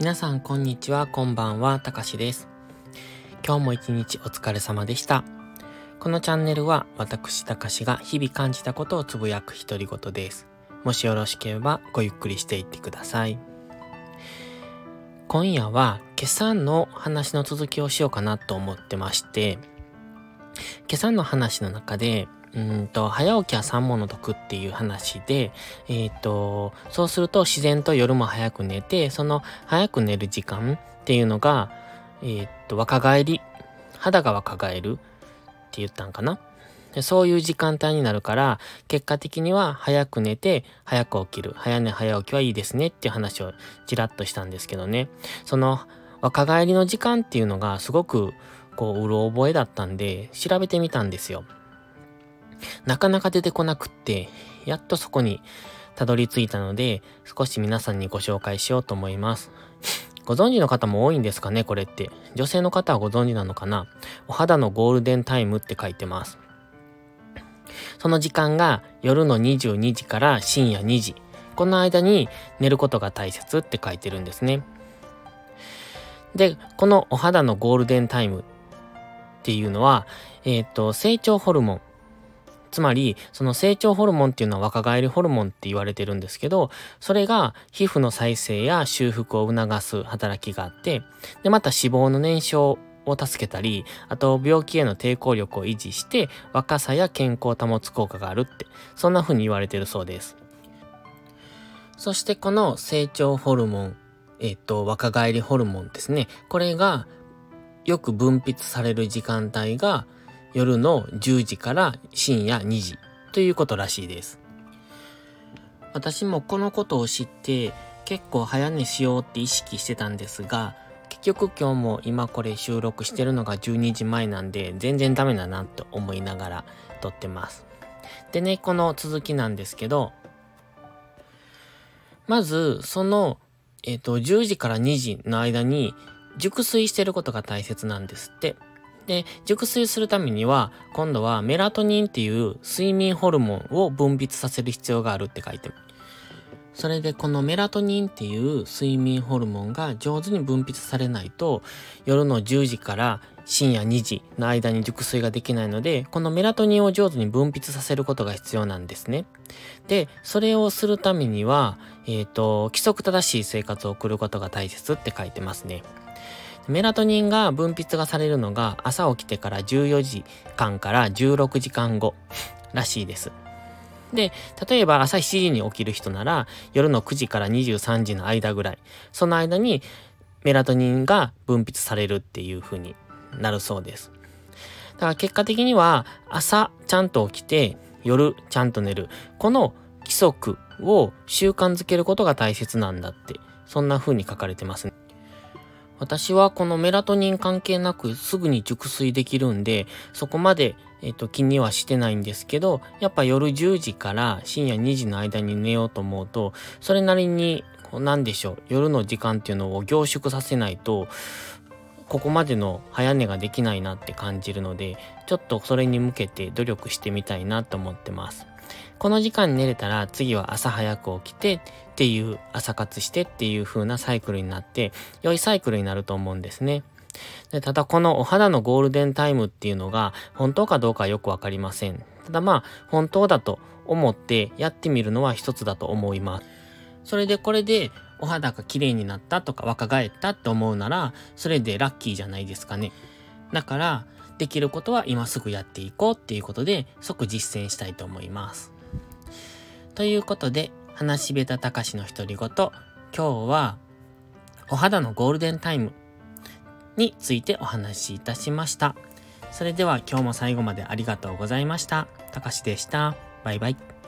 皆さんこんにちは、こんばんは、たかしです。今日も一日お疲れ様でした。このチャンネルは私たかしが日々感じたことをつぶやく独り言です。もしよろしければごゆっくりしていってください。今夜は今朝の話の続きをしようかなと思ってまして、今朝の話の中で、うんと、早起きは三物得っていう話で、えっ、と、そうすると自然と夜も早く寝て、その早く寝る時間っていうのが、えっ、と、若返り、肌が若返るって言ったんかなでそういう時間帯になるから、結果的には早く寝て、早く起きる。早寝早起きはいいですねっていう話をちらっとしたんですけどね。その若返りの時間っていうのがすごくこう、うろ覚えだったんで、調べてみたんですよ。なかなか出てこなくって、やっとそこにたどり着いたので、少し皆さんにご紹介しようと思います。ご存知の方も多いんですかねこれって。女性の方はご存知なのかなお肌のゴールデンタイムって書いてます。その時間が夜の22時から深夜2時。この間に寝ることが大切って書いてるんですね。で、このお肌のゴールデンタイムっていうのは、えっ、と、成長ホルモン。つまり、その成長ホルモンっていうのは若返りホルモンって言われてるんですけど、それが皮膚の再生や修復を促す働きがあって、で、また脂肪の燃焼を助けたり、あと病気への抵抗力を維持して、若さや健康を保つ効果があるって、そんな風に言われてるそうです。そしてこの成長ホルモン、えっ、と、若返りホルモンですね。これがよく分泌される時間帯が夜の10時から深夜2時ということらしいです。私もこのことを知って結構早寝しようって意識してたんですが、結局今日も今これ収録してるのが12時前なんで全然ダメだなと思いながら撮ってます。でね、この続きなんですけど、まずその、えっ、と、10時から2時の間に熟睡してることが大切なんですって。で、熟睡するためには、今度はメラトニンっていう睡眠ホルモンを分泌させる必要があるって書いてる。それでこのメラトニンっていう睡眠ホルモンが上手に分泌されないと、夜の10時から深夜2時の間に熟睡ができないので、このメラトニンを上手に分泌させることが必要なんですね。で、それをするためには、えっ、と、規則正しい生活を送ることが大切って書いてますね。メラトニンが分泌がされるのが朝起きてから14時間から16時間後らしいです。で、例えば朝7時に起きる人なら夜の9時から23時の間ぐらい、その間にメラトニンが分泌されるっていう風になるそうです。だから結果的には朝ちゃんと起きて夜ちゃんと寝る。この規則を習慣づけることが大切なんだって、そんな風に書かれてますね。私はこのメラトニン関係なくすぐに熟睡できるんで、そこまで、えっ、と、気にはしてないんですけど、やっぱ夜10時から深夜2時の間に寝ようと思うと、それなりに、なんでしょう、夜の時間っていうのを凝縮させないと、ここまでの早寝ができないなって感じるので、ちょっとそれに向けて努力してみたいなと思ってます。この時間寝れたら次は朝早く起きてっていう朝活してっていう風なサイクルになって良いサイクルになると思うんですね。でただこのお肌のゴールデンタイムっていうのが本当かどうかよくわかりません。ただまあ本当だと思ってやってみるのは一つだと思います。それでこれでお肌が綺麗になったとか若返ったって思うならそれでラッキーじゃないですかね。だからできることは今すぐやっていこうっていうことで即実践したいと思います。ということで、話しべたたかしの独り言、今日は、お肌のゴールデンタイムについてお話しいたしました。それでは今日も最後までありがとうございました。たかしでした。バイバイ。